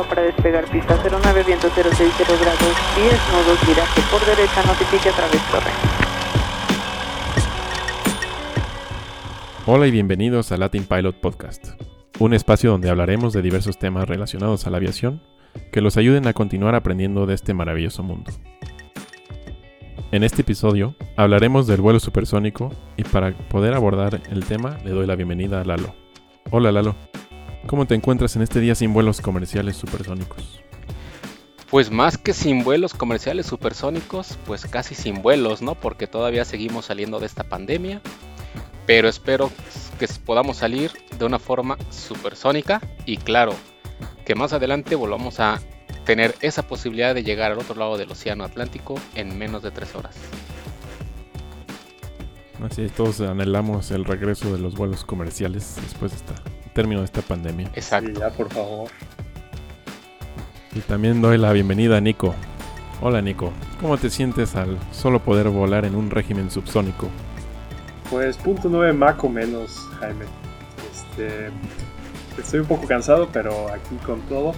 para despegar pista 09, viento 060 grados 10, nudos, viraje por derecha, notifique a través torre. Hola y bienvenidos a Latin Pilot Podcast, un espacio donde hablaremos de diversos temas relacionados a la aviación que los ayuden a continuar aprendiendo de este maravilloso mundo. En este episodio hablaremos del vuelo supersónico y para poder abordar el tema le doy la bienvenida a Lalo. Hola Lalo, ¿cómo te encuentras en este día sin vuelos comerciales supersónicos? Pues más que sin vuelos comerciales supersónicos, pues casi sin vuelos, ¿no? Porque todavía seguimos saliendo de esta pandemia. Pero espero que podamos salir de una forma supersónica y claro, que más adelante volvamos a tener esa posibilidad de llegar al otro lado del Océano Atlántico en menos de tres horas. Así es, todos anhelamos el regreso de los vuelos comerciales después de esta término de esta pandemia. Exacto. Sí, ya, por favor. Y también doy la bienvenida a Nico. Hola Nico, ¿cómo te sientes al solo poder volar en un régimen subsónico? Pues punto 9 Mach o menos, Jaime. Este, estoy un poco cansado, pero aquí con todo,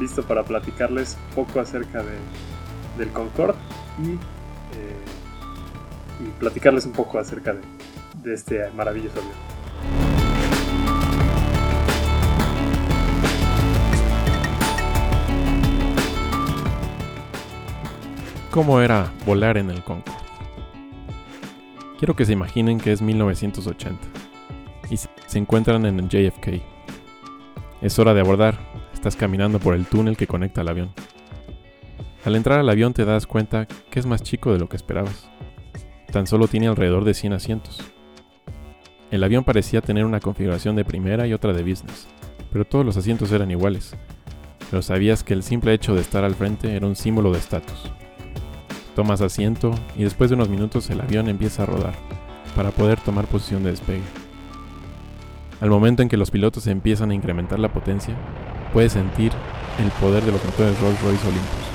listo para platicarles un poco acerca de, del Concorde y, eh, y platicarles un poco acerca de, de este maravilloso avión. ¿Cómo era volar en el Concorde? Quiero que se imaginen que es 1980 y se encuentran en el JFK. Es hora de abordar, estás caminando por el túnel que conecta al avión. Al entrar al avión te das cuenta que es más chico de lo que esperabas. Tan solo tiene alrededor de 100 asientos. El avión parecía tener una configuración de primera y otra de business, pero todos los asientos eran iguales. Pero sabías que el simple hecho de estar al frente era un símbolo de estatus. Tomas asiento y después de unos minutos el avión empieza a rodar para poder tomar posición de despegue. Al momento en que los pilotos empiezan a incrementar la potencia, puedes sentir el poder de los motores Rolls-Royce Olympus.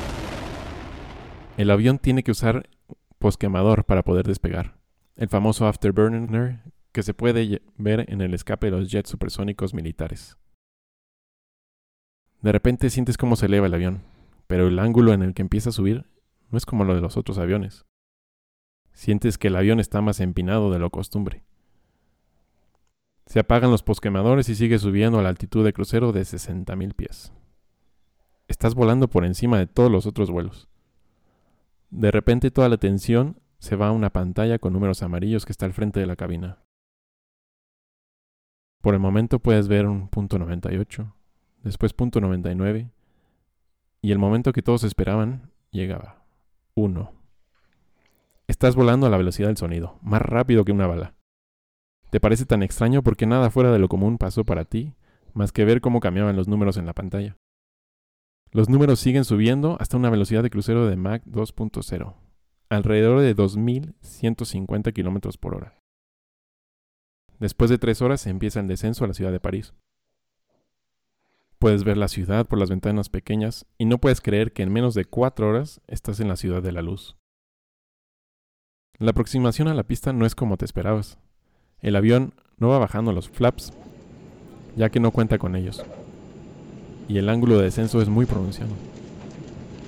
El avión tiene que usar posquemador para poder despegar, el famoso afterburner que se puede ver en el escape de los jets supersónicos militares. De repente sientes cómo se eleva el avión, pero el ángulo en el que empieza a subir no es como lo de los otros aviones. Sientes que el avión está más empinado de lo costumbre. Se apagan los posquemadores y sigue subiendo a la altitud de crucero de 60.000 pies. Estás volando por encima de todos los otros vuelos. De repente toda la atención se va a una pantalla con números amarillos que está al frente de la cabina. Por el momento puedes ver un punto 98, después punto 99, y el momento que todos esperaban llegaba. 1. Estás volando a la velocidad del sonido, más rápido que una bala. ¿Te parece tan extraño porque nada fuera de lo común pasó para ti, más que ver cómo cambiaban los números en la pantalla? Los números siguen subiendo hasta una velocidad de crucero de Mach 2.0, alrededor de 2.150 km por hora. Después de tres horas empieza el descenso a la ciudad de París. Puedes ver la ciudad por las ventanas pequeñas y no puedes creer que en menos de cuatro horas estás en la ciudad de la luz. La aproximación a la pista no es como te esperabas. El avión no va bajando los flaps, ya que no cuenta con ellos. Y el ángulo de descenso es muy pronunciado.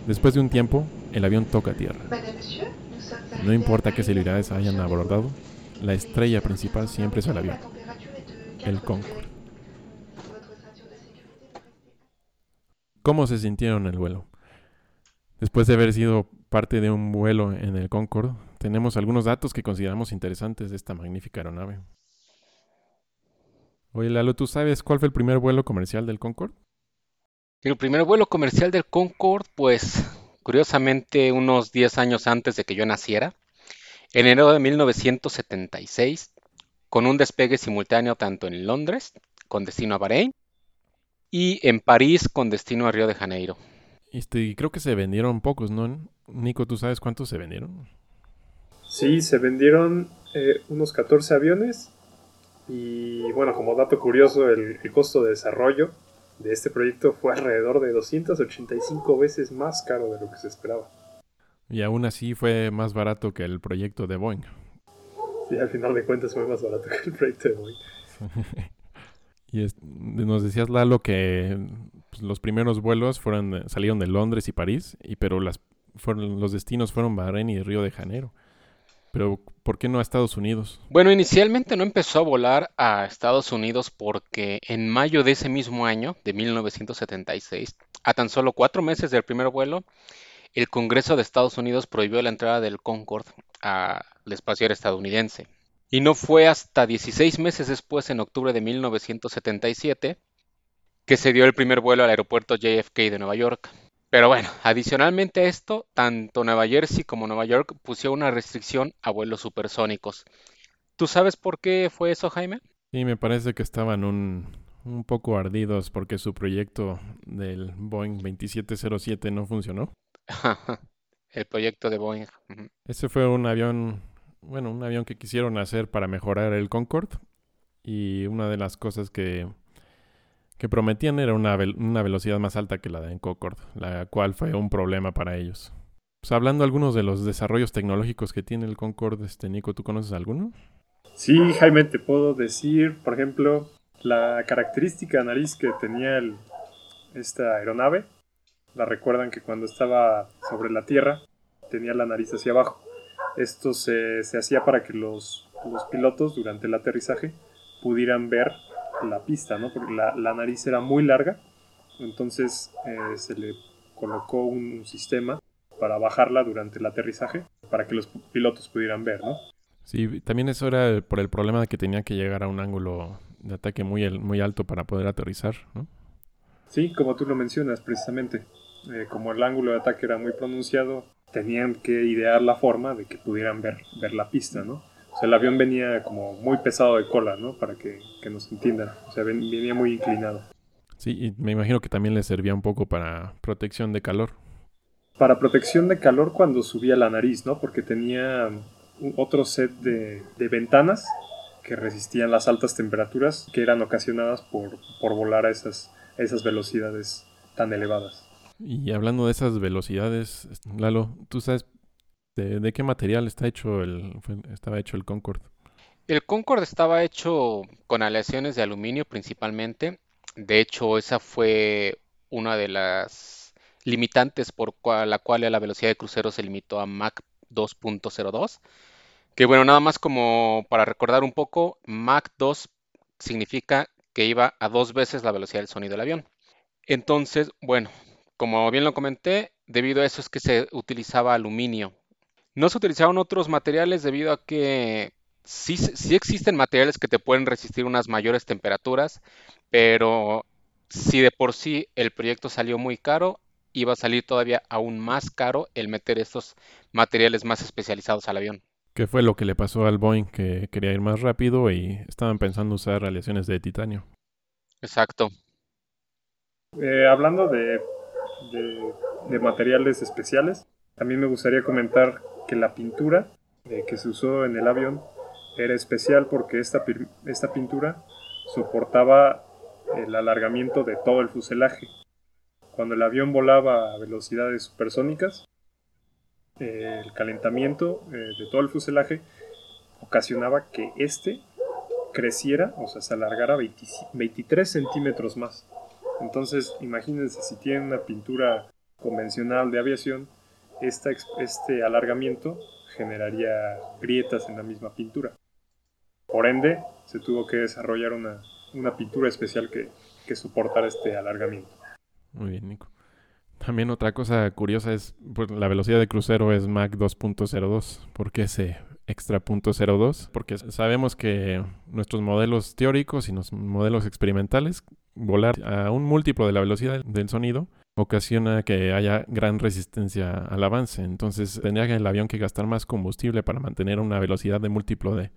Después de un tiempo, el avión toca tierra. No importa qué celebridades hayan abordado, la estrella principal siempre es el avión, el Concorde. ¿Cómo se sintieron en el vuelo? Después de haber sido parte de un vuelo en el Concorde, tenemos algunos datos que consideramos interesantes de esta magnífica aeronave. Oye, Lalo, ¿tú sabes cuál fue el primer vuelo comercial del Concorde? El primer vuelo comercial del Concorde, pues curiosamente unos 10 años antes de que yo naciera, en enero de 1976, con un despegue simultáneo tanto en Londres, con destino a Bahrein, y en París con destino a Río de Janeiro. Este, creo que se vendieron pocos, ¿no? Nico, ¿tú sabes cuántos se vendieron? Sí, se vendieron eh, unos 14 aviones y bueno, como dato curioso, el, el, costo de desarrollo de este proyecto fue alrededor de 285 veces más caro de lo que se esperaba. Y aún así fue más barato que el proyecto de Boeing. Sí, al final de cuentas fue más barato que el proyecto de Boeing. y nos decías, Lalo, que pues, los primeros vuelos fueron, salieron de Londres y París, y, pero los destinos fueron Bahrein y Río de Janeiro. Pero, ¿por qué no a Estados Unidos? Bueno, inicialmente no empezó a volar a Estados Unidos porque en mayo de ese mismo año, de 1976, a tan solo cuatro meses del primer vuelo, el Congreso de Estados Unidos prohibió la entrada del Concorde al espacio aéreo estadounidense. Y no fue hasta 16 meses después, en octubre de 1977, que se dio el primer vuelo al aeropuerto JFK de Nueva York. Pero bueno, adicionalmente a esto, tanto Nueva Jersey como Nueva York pusieron una restricción a vuelos supersónicos. ¿Tú sabes por qué fue eso, Jaime? Sí, me parece que estaban un, un poco ardidos porque su proyecto del Boeing 2707 no funcionó. el proyecto de Boeing. Ese fue un avión, bueno, un avión que quisieron hacer para mejorar el Concorde y una de las cosas que que prometían era una, velocidad más alta que la de Concorde, la cual fue un problema para ellos. Pues hablando algunos de los desarrollos tecnológicos que tiene el Concorde, este Nico, ¿tú conoces alguno? Sí, Jaime, te puedo decir, por ejemplo, la característica nariz que tenía esta aeronave. La recuerdan que cuando estaba sobre la Tierra tenía la nariz hacia abajo. Esto se, hacía para que los, los pilotos durante el aterrizaje pudieran ver la pista, ¿no? Porque la, nariz era muy larga, entonces eh, se le colocó un sistema para bajarla durante el aterrizaje, para que los pilotos pudieran ver, ¿no? Sí, también eso era por el problema de que tenía que llegar a un ángulo de ataque muy, muy alto para poder aterrizar, ¿no? Sí, como tú lo mencionas, precisamente. Eh, como el ángulo de ataque era muy pronunciado, tenían que idear la forma de que pudieran ver, ver la pista, ¿no? O sea, el avión venía como muy pesado de cola, ¿no? Para que, nos entiendan. O sea, venía muy inclinado. Sí, y me imagino que también le servía un poco para protección de calor. Para protección de calor cuando subía la nariz, ¿no? Porque tenía otro set de, ventanas que resistían las altas temperaturas que eran ocasionadas por, por volar a esas, a esas velocidades tan elevadas. Y hablando de esas velocidades, Lalo, ¿tú sabes ¿De, qué material está hecho el, estaba hecho el Concorde? El Concorde estaba hecho con aleaciones de aluminio principalmente. De hecho, esa fue una de las limitantes por la cual la velocidad de crucero se limitó a Mach 2.02. Que bueno, nada más como para recordar un poco, Mach 2 significa que iba a dos veces la velocidad del sonido del avión. Entonces, bueno, como bien lo comenté, debido a eso es que se utilizaba aluminio no se utilizaron otros materiales debido a que sí, sí existen materiales que te pueden resistir unas mayores temperaturas, pero si de por sí el proyecto salió muy caro, iba a salir todavía aún más caro el meter estos materiales más especializados al avión. ¿Qué fue lo que le pasó al Boeing que quería ir más rápido y estaban pensando usar aleaciones de titanio? Exacto. Eh, hablando de, de, materiales especiales, también me gustaría comentar que la pintura eh, que se usó en el avión era especial porque esta, esta pintura soportaba el alargamiento de todo el fuselaje. Cuando el avión volaba a velocidades supersónicas, eh, el calentamiento eh, de todo el fuselaje ocasionaba que este creciera, o sea, se alargara 23 centímetros más. Entonces, imagínense si tienen una pintura convencional de aviación, este alargamiento generaría grietas en la misma pintura. Por ende, se tuvo que desarrollar una, pintura especial que, que soportara este alargamiento. Muy bien, Nico. También otra cosa curiosa es, pues, la velocidad de crucero es Mach 2.02. ¿Por qué ese extra punto 02? Porque sabemos que nuestros modelos teóricos y los modelos experimentales, volar a un múltiplo de la velocidad del sonido, ocasiona que haya gran resistencia al avance. Entonces tendría el avión que gastar más combustible para mantener una velocidad de múltiplo de,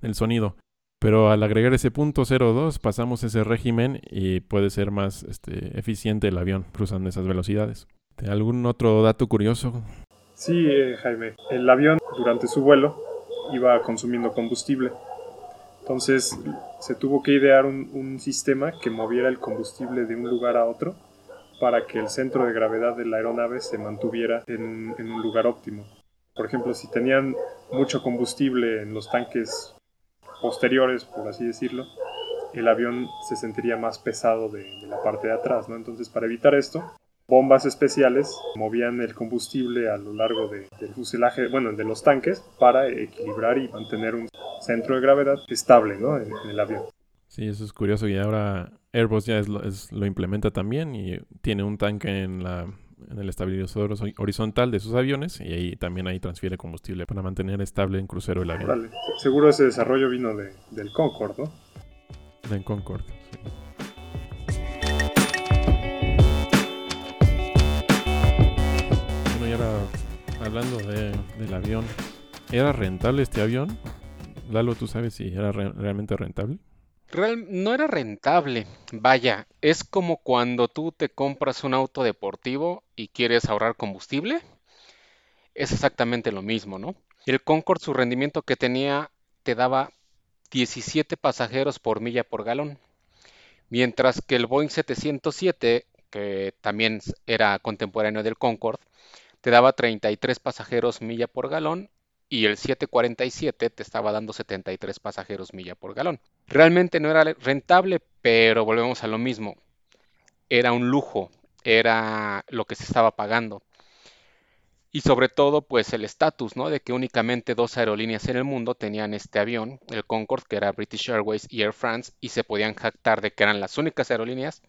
del sonido. Pero al agregar ese punto 02 pasamos ese régimen y puede ser más este, eficiente el avión cruzando esas velocidades. ¿Algún otro dato curioso? Sí, eh, Jaime. El avión durante su vuelo iba consumiendo combustible. Entonces se tuvo que idear un sistema que moviera el combustible de un lugar a otro para que el centro de gravedad de la aeronave se mantuviera en, un lugar óptimo. Por ejemplo, si tenían mucho combustible en los tanques posteriores, por así decirlo, el avión se sentiría más pesado de, la parte de atrás, ¿no? Entonces, para evitar esto, bombas especiales movían el combustible a lo largo del fuselaje, bueno, de los tanques, para equilibrar y mantener un centro de gravedad estable, ¿no? En, el avión. Sí, eso es curioso y ahora Airbus ya lo implementa también y tiene un tanque en la en el estabilizador horizontal de sus aviones y ahí también ahí transfiere combustible para mantener estable en crucero el avión. Vale. Seguro ese desarrollo vino de, del Concorde, ¿no? Del Concorde, hablando de, del avión, ¿era rentable este avión? Lalo, ¿tú sabes si era realmente rentable? no era rentable. Vaya, es como cuando tú te compras un auto deportivo y quieres ahorrar combustible. Es exactamente lo mismo, ¿no? El Concorde, su rendimiento que tenía, te daba 17 pasajeros por milla por galón. Mientras que el Boeing 707, que también era contemporáneo del Concorde, te daba 33 pasajeros milla por galón y el 747 te estaba dando 73 pasajeros milla por galón. Realmente no era rentable, pero volvemos a lo mismo. Era un lujo, era lo que se estaba pagando. Y sobre todo, pues el estatus, ¿no? De que únicamente dos aerolíneas en el mundo tenían este avión, el Concorde, que era British Airways y Air France, y se podían jactar de que eran las únicas aerolíneas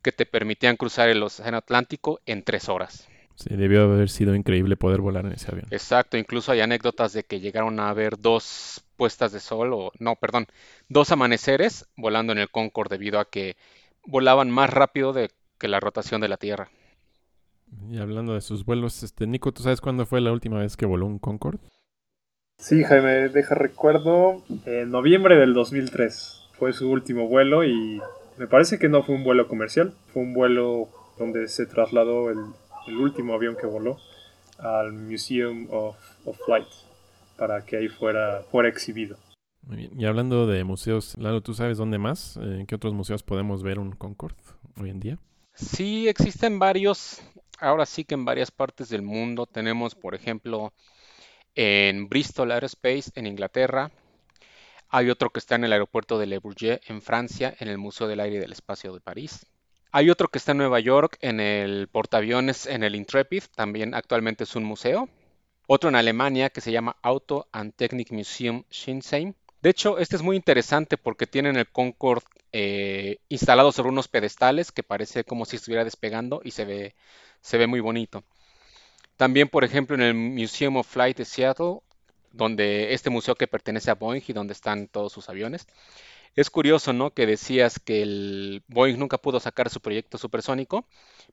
que te permitían cruzar el Océano Atlántico en tres horas. Sí, debió haber sido increíble poder volar en ese avión. Exacto, incluso hay anécdotas de que llegaron a haber dos puestas de sol, o no, perdón, dos amaneceres volando en el Concorde debido a que volaban más rápido de, que la rotación de la Tierra. Y hablando de sus vuelos, este Nico, ¿tú sabes cuándo fue la última vez que voló un Concorde? Sí, Jaime, deja recuerdo, en noviembre del 2003 fue su último vuelo y me parece que no fue un vuelo comercial, fue un vuelo donde se trasladó el el último avión que voló, al Museum of, Flight, para que ahí fuera, fuera exhibido. Muy bien. Y hablando de museos, Lalo, ¿tú sabes dónde más? ¿En qué otros museos podemos ver un Concorde hoy en día? Sí, existen varios. Ahora sí que en varias partes del mundo tenemos, por ejemplo, en Bristol Aerospace, en Inglaterra. Hay otro que está en el aeropuerto de Le Bourget, en Francia, en el Museo del Aire y del Espacio de París. Hay otro que está en Nueva York, en el portaaviones, en el Intrepid, también actualmente es un museo. Otro en Alemania que se llama Auto and Technik Museum Shinsheim. De hecho, este es muy interesante porque tienen el Concorde eh, instalado sobre unos pedestales que parece como si estuviera despegando y se ve, se ve muy bonito. También, por ejemplo, en el Museum of Flight de Seattle, donde este museo que pertenece a Boeing y donde están todos sus aviones, es curioso, ¿no? Que decías que el Boeing nunca pudo sacar su proyecto supersónico,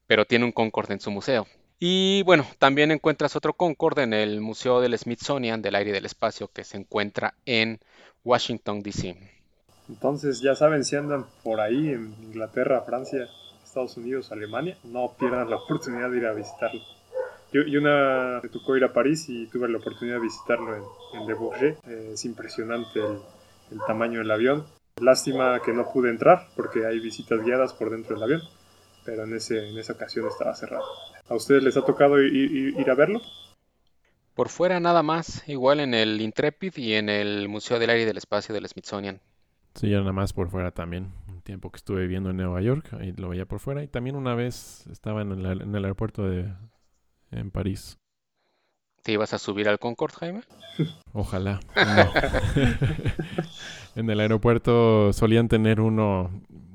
pero tiene un Concorde en su museo. Y bueno, también encuentras otro Concorde en el Museo del Smithsonian del Aire y del Espacio que se encuentra en Washington, D.C. Entonces, ya saben, si andan por ahí en Inglaterra, Francia, Estados Unidos, Alemania, no pierdan la oportunidad de ir a visitarlo. Yo, una me tocó ir a París y tuve la oportunidad de visitarlo en, Le Bourget. es impresionante el tamaño del avión. Lástima que no pude entrar porque hay visitas guiadas por dentro del avión, pero en, ese, en esa ocasión estaba cerrado. ¿A ustedes les ha tocado ir, a verlo? Por fuera nada más, igual en el Intrepid y en el Museo del Aire y del Espacio del Smithsonian. Sí, yo nada más por fuera también. Un tiempo que estuve viviendo en Nueva York, ahí lo veía por fuera. Y también una vez estaba en el, en el aeropuerto de en París. ¿Te ibas a subir al Concorde, Jaime? Ojalá. en el aeropuerto solían tener uno.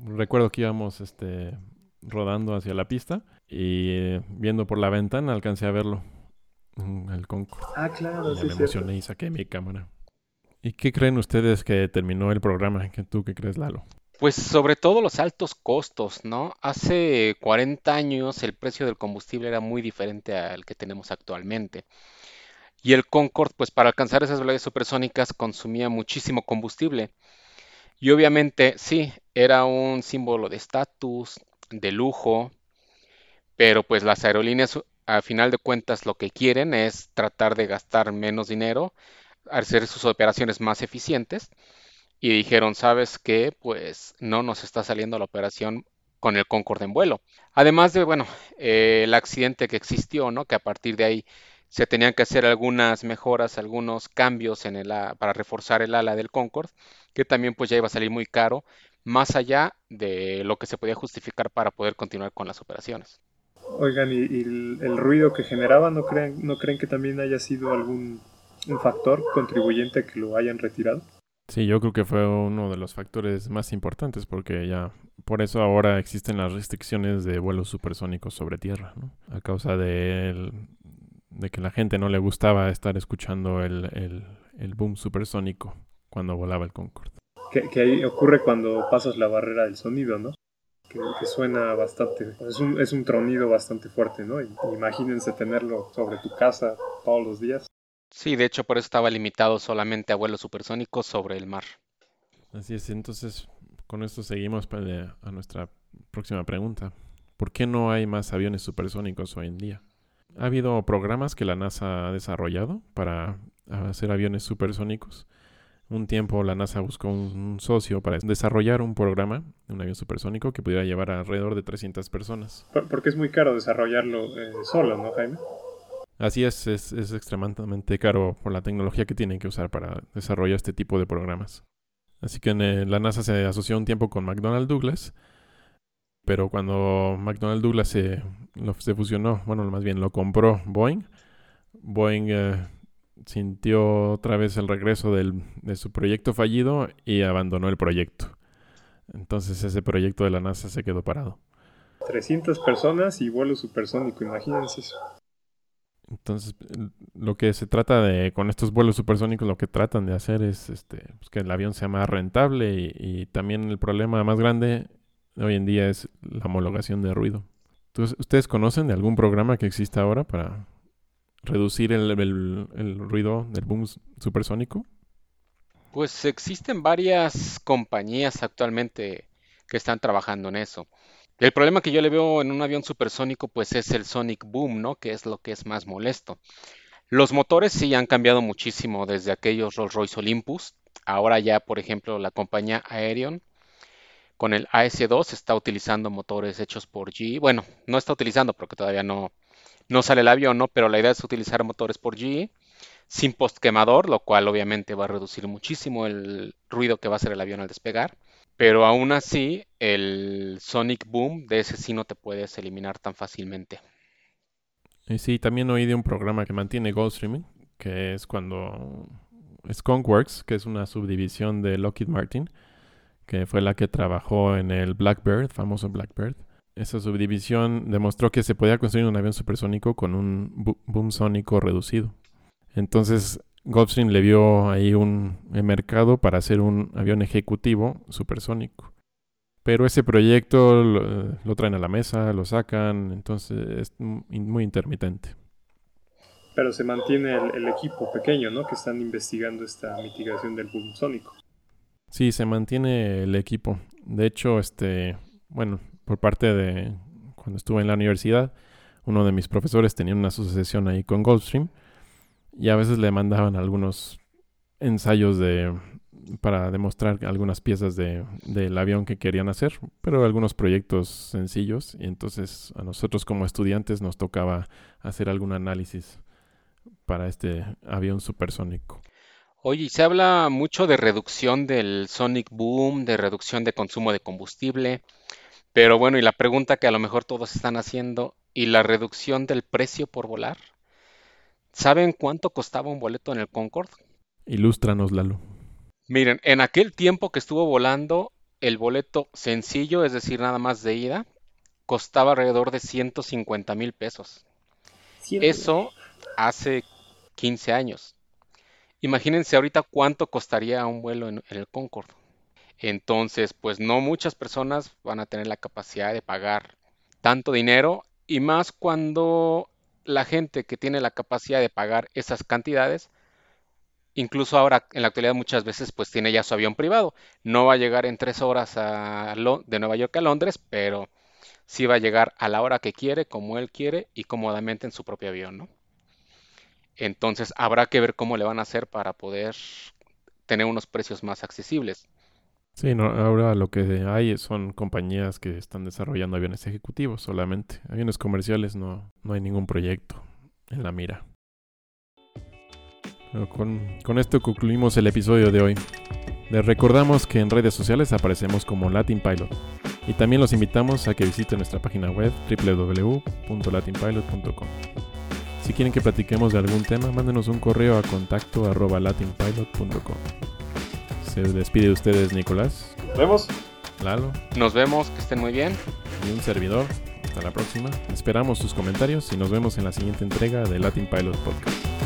Recuerdo que íbamos este, rodando hacia la pista y eh, viendo por la ventana alcancé a verlo. El Concorde. Ah, claro, sí. Me emocioné y saqué mi cámara. ¿Y qué creen ustedes que terminó el programa? ¿Qué, ¿Tú qué crees, Lalo? Pues sobre todo los altos costos, ¿no? Hace 40 años el precio del combustible era muy diferente al que tenemos actualmente. Y el Concorde, pues para alcanzar esas velocidades supersónicas consumía muchísimo combustible. Y obviamente sí, era un símbolo de estatus, de lujo, pero pues las aerolíneas a final de cuentas lo que quieren es tratar de gastar menos dinero, hacer sus operaciones más eficientes. Y dijeron, ¿sabes qué? Pues no nos está saliendo la operación con el Concorde en vuelo. Además de, bueno, eh, el accidente que existió, ¿no? Que a partir de ahí se tenían que hacer algunas mejoras, algunos cambios en el, para reforzar el ala del Concorde, que también pues ya iba a salir muy caro, más allá de lo que se podía justificar para poder continuar con las operaciones. Oigan, ¿y, el, ruido que generaba no creen, no creen que también haya sido algún un factor contribuyente a que lo hayan retirado? Sí, yo creo que fue uno de los factores más importantes porque ya por eso ahora existen las restricciones de vuelos supersónicos sobre tierra, ¿no? A causa de, que la gente no le gustaba estar escuchando el, el, boom supersónico cuando volaba el Concorde. Que, ahí ocurre cuando pasas la barrera del sonido, ¿no? Que, suena bastante, es un, es un tronido bastante fuerte, ¿no? imagínense tenerlo sobre tu casa todos los días. Sí, de hecho por eso estaba limitado solamente a vuelos supersónicos sobre el mar. Así es, entonces con esto seguimos a nuestra próxima pregunta. ¿Por qué no hay más aviones supersónicos hoy en día? Ha habido programas que la NASA ha desarrollado para hacer aviones supersónicos. Un tiempo la NASA buscó un, socio para desarrollar un programa de un avión supersónico que pudiera llevar alrededor de 300 personas. Porque es muy caro desarrollarlo eh, solo, ¿no, Jaime? Así es, es, extremadamente caro por la tecnología que tienen que usar para desarrollar este tipo de programas. Así que en la NASA se asoció un tiempo con McDonnell Douglas, pero cuando McDonnell Douglas se, fusionó, bueno, más bien lo compró Boeing, Boeing eh, sintió otra vez el regreso de su proyecto fallido y abandonó el proyecto. Entonces ese proyecto de la NASA se quedó parado. 300 personas y vuelo supersónico, imagínense eso. Entonces, lo que se trata de, con estos vuelos supersónicos, lo que tratan de hacer es este, pues, que el avión sea más rentable y, también el problema más grande hoy en día es la homologación de ruido. Entonces, ¿ustedes conocen de algún programa que exista ahora para reducir el, el ruido del boom supersónico? Pues existen varias compañías actualmente que están trabajando en eso. El problema que yo le veo en un avión supersónico pues es el sonic boom, ¿no? Que es lo que es más molesto. Los motores sí han cambiado muchísimo desde aquellos Rolls Royce Olympus. Ahora ya, por ejemplo, la compañía Aerion con el AS2 está utilizando motores hechos por GE. Bueno, no está utilizando porque todavía no, no sale el avión, ¿no? Pero la idea es utilizar motores por GE sin postquemador, lo cual obviamente va a reducir muchísimo el ruido que va a hacer el avión al despegar. Pero aún así, el Sonic Boom de ese sí no te puedes eliminar tan fácilmente. Y sí, también oí de un programa que mantiene Goldstreaming, que es cuando Skunkworks, que es una subdivisión de Lockheed Martin, que fue la que trabajó en el Blackbird, famoso Blackbird. Esa subdivisión demostró que se podía construir un avión supersónico con un boom sónico reducido. Entonces, Gulfstream le vio ahí un mercado para hacer un avión ejecutivo supersónico. Pero ese proyecto lo, traen a la mesa, lo sacan, entonces es muy intermitente. Pero se mantiene el, equipo pequeño, ¿no? Que están investigando esta mitigación del boom sónico. Sí, se mantiene el equipo. De hecho, este, bueno, por parte de cuando estuve en la universidad, uno de mis profesores tenía una asociación ahí con Gulfstream y a veces le mandaban algunos ensayos de para demostrar algunas piezas de, del avión que querían hacer, pero algunos proyectos sencillos y entonces a nosotros como estudiantes nos tocaba hacer algún análisis para este avión supersónico. Oye, se habla mucho de reducción del sonic boom, de reducción de consumo de combustible, pero bueno, y la pregunta que a lo mejor todos están haciendo, ¿y la reducción del precio por volar? ¿Saben cuánto costaba un boleto en el Concorde? Ilústranos, Lalo. Miren, en aquel tiempo que estuvo volando, el boleto sencillo, es decir, nada más de ida, costaba alrededor de 150 mil pesos. Eso hace 15 años. Imagínense ahorita cuánto costaría un vuelo en, en el Concorde. Entonces, pues no muchas personas van a tener la capacidad de pagar tanto dinero y más cuando la gente que tiene la capacidad de pagar esas cantidades, incluso ahora en la actualidad muchas veces pues tiene ya su avión privado. No va a llegar en tres horas a de Nueva York a Londres, pero sí va a llegar a la hora que quiere, como él quiere y cómodamente en su propio avión, ¿no? Entonces habrá que ver cómo le van a hacer para poder tener unos precios más accesibles. Sí, ahora lo que hay son compañías que están desarrollando aviones ejecutivos solamente. Aviones comerciales no, no hay ningún proyecto en la mira. con, con esto concluimos el episodio de hoy. Les recordamos que en redes sociales aparecemos como Latin Pilot y también los invitamos a que visiten nuestra página web www.latinpilot.com. Si quieren que platiquemos de algún tema, mándenos un correo a contacto latinpilot.com. Se despide de ustedes Nicolás, Nos vemos. Lalo Nos vemos, que estén muy bien. y un servidor. Hasta la próxima. Esperamos sus comentarios y nos vemos en la siguiente entrega de Latin Pilot Podcast.